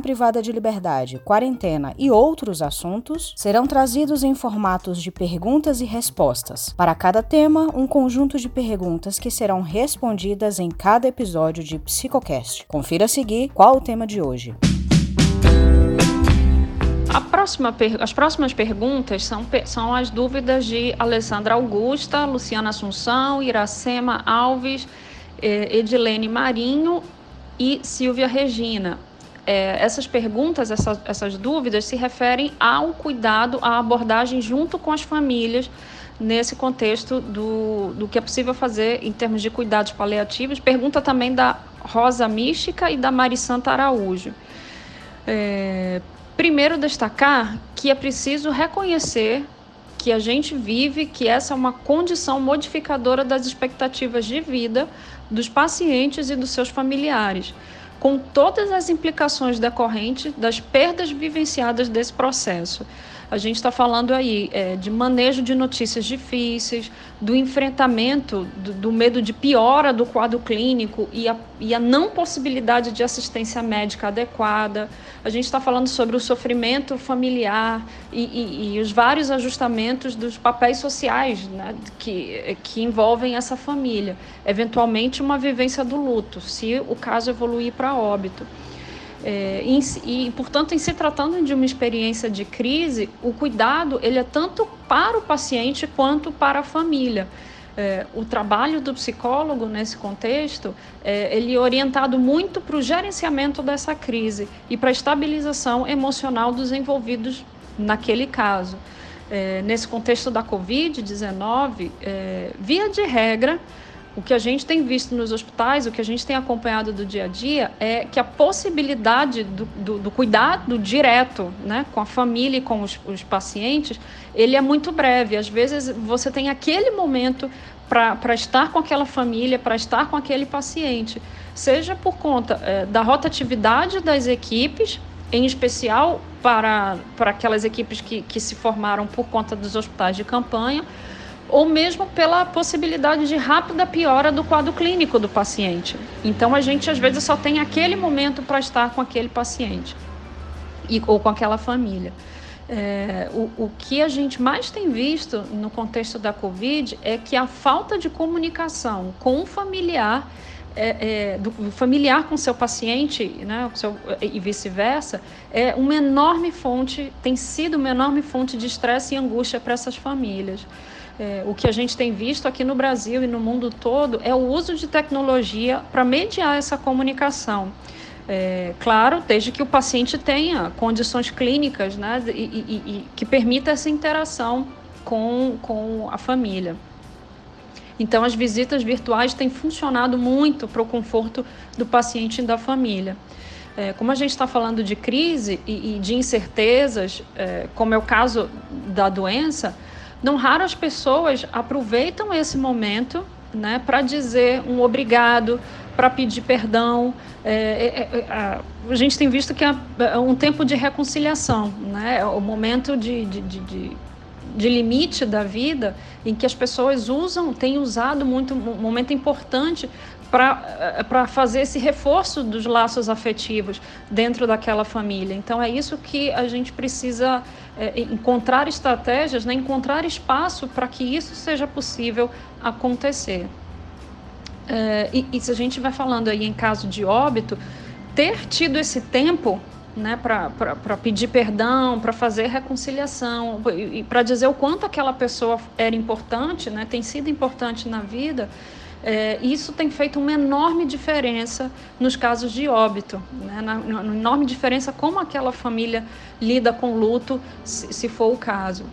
privada de liberdade, quarentena e outros assuntos serão trazidos em formatos de perguntas e respostas. Para cada tema, um conjunto de perguntas que serão respondidas em cada episódio de Psicocast. Confira a seguir qual o tema de hoje. Próxima, as próximas perguntas são, são as dúvidas de Alessandra Augusta, Luciana Assunção, Iracema Alves, eh, Edilene Marinho e Silvia Regina é, essas perguntas, essa, essas dúvidas se referem ao cuidado, à abordagem junto com as famílias nesse contexto do, do que é possível fazer em termos de cuidados paliativos. Pergunta também da Rosa Mística e da Mari Santa Araújo. É, primeiro, destacar que é preciso reconhecer que a gente vive, que essa é uma condição modificadora das expectativas de vida dos pacientes e dos seus familiares com todas as implicações decorrentes das perdas vivenciadas desse processo. A gente está falando aí é, de manejo de notícias difíceis, do enfrentamento do, do, medo de piora do quadro clínico e a, e a não possibilidade de assistência médica adequada. A gente está falando sobre o sofrimento familiar e, e, e, os vários ajustamentos dos papéis sociais né, que, que envolvem essa família. Eventualmente, uma vivência do luto, se o caso evoluir para óbito. É, e, e, portanto, em se tratando de uma experiência de crise, o cuidado ele é tanto para o paciente quanto para a família. É, o trabalho do psicólogo nesse contexto, é, ele é orientado muito para o gerenciamento dessa crise e para a estabilização emocional dos envolvidos naquele caso. É, nesse contexto da Covid-19, é, via de regra, o que a gente tem visto nos hospitais, o que a gente tem acompanhado do dia a dia, é que a possibilidade do, do, do cuidado direto né, com a família e com os, os, pacientes, ele é muito breve. Às vezes você tem aquele momento para estar com aquela família, para estar com aquele paciente, seja por conta é, da rotatividade das equipes, em especial para, para aquelas equipes que, que se formaram por conta dos hospitais de campanha, ou mesmo pela possibilidade de rápida piora do quadro clínico do paciente. Então a gente às vezes só tem aquele momento para estar com aquele paciente e, ou com aquela família. É, o, o que a gente mais tem visto no contexto da Covid é que a falta de comunicação com o familiar é, é, do familiar com seu paciente, né, seu, e vice-versa, é uma enorme fonte, tem sido uma enorme fonte de estresse e angústia para essas famílias. É, o que a gente tem visto aqui no Brasil e no mundo todo é o uso de tecnologia para mediar essa comunicação. É, claro, desde que o paciente tenha condições clínicas né, e, e, e que permita essa interação com, com a família. Então, as visitas virtuais têm funcionado muito para o conforto do paciente e da família. É, como a gente está falando de crise e, e de incertezas, é, como é o caso da doença, não raro as pessoas aproveitam esse momento né, para dizer um obrigado, para pedir perdão. É, é, é, a gente tem visto que é, é um tempo de reconciliação, né, é o momento de, de, de, de, limite da vida em que as pessoas usam, têm usado muito, um momento importante para fazer esse reforço dos laços afetivos dentro daquela família. Então, é isso que a gente precisa é, encontrar estratégias, né, encontrar espaço para que isso seja possível acontecer. É, e, e se a gente vai falando aí em caso de óbito, ter tido esse tempo né, para pedir perdão, para fazer reconciliação e, e para dizer o quanto aquela pessoa era importante, né, tem sido importante na vida, é, isso tem feito uma enorme diferença nos casos de óbito, né? na, na, enorme diferença como aquela família lida com luto, se, se for o caso.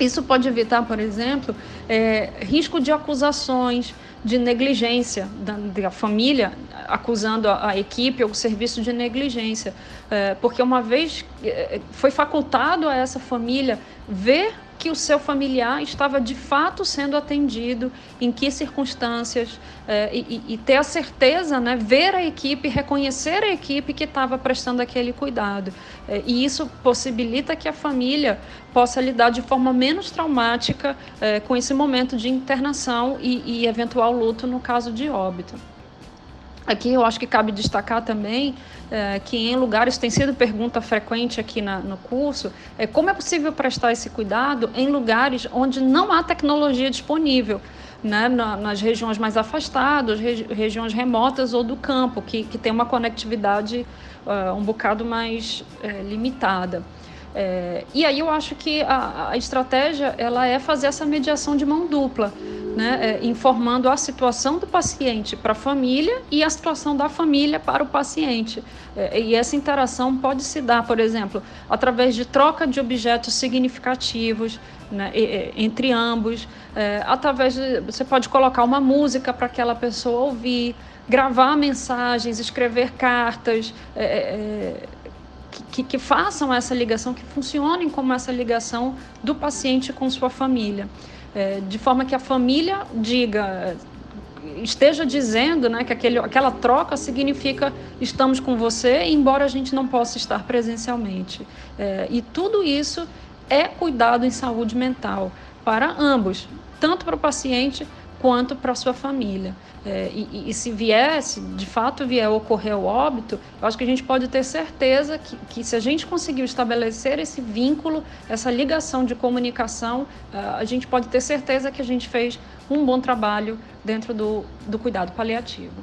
Isso pode evitar, por exemplo, é, risco de acusações, de negligência da, da família, acusando a, a, equipe ou o serviço de negligência. É, porque uma vez é, foi facultado a essa família ver que o seu familiar estava de fato sendo atendido, em que circunstâncias, é, e, e, ter a certeza, né, ver a equipe, reconhecer a equipe que estava prestando aquele cuidado. É, e isso possibilita que a família possa lidar de forma menos traumática é, com esse momento de internação e, e eventual luto no caso de óbito. Aqui eu acho que cabe destacar também é, que em lugares, tem sido pergunta frequente aqui na, no curso, é como é possível prestar esse cuidado em lugares onde não há tecnologia disponível, né, na, nas regiões mais afastadas, regi regiões remotas ou do campo, que, que tem uma conectividade uh, um bocado mais é, limitada. É, e aí eu acho que a, a estratégia ela é fazer essa mediação de mão dupla né, é, informando a situação do paciente para a família e a situação da família para o paciente. É, e essa interação pode se dar, por exemplo, através de troca de objetos significativos né, entre ambos, é, através de, você pode colocar uma música para aquela pessoa ouvir, gravar mensagens, escrever cartas. É, é, que, que, façam essa ligação, que funcionem como essa ligação do paciente com sua família é, de forma que a família diga, esteja dizendo né, que aquele, aquela troca significa estamos com você, embora a gente não possa estar presencialmente. É, e tudo isso é cuidado em saúde mental para ambos, tanto para o paciente quanto para sua família. É, e, e, se viesse, de fato vier ocorrer o óbito, eu acho que a gente pode ter certeza que, que se a gente conseguiu estabelecer esse vínculo, essa ligação de comunicação, uh, a gente pode ter certeza que a gente fez um bom trabalho dentro do, do cuidado paliativo.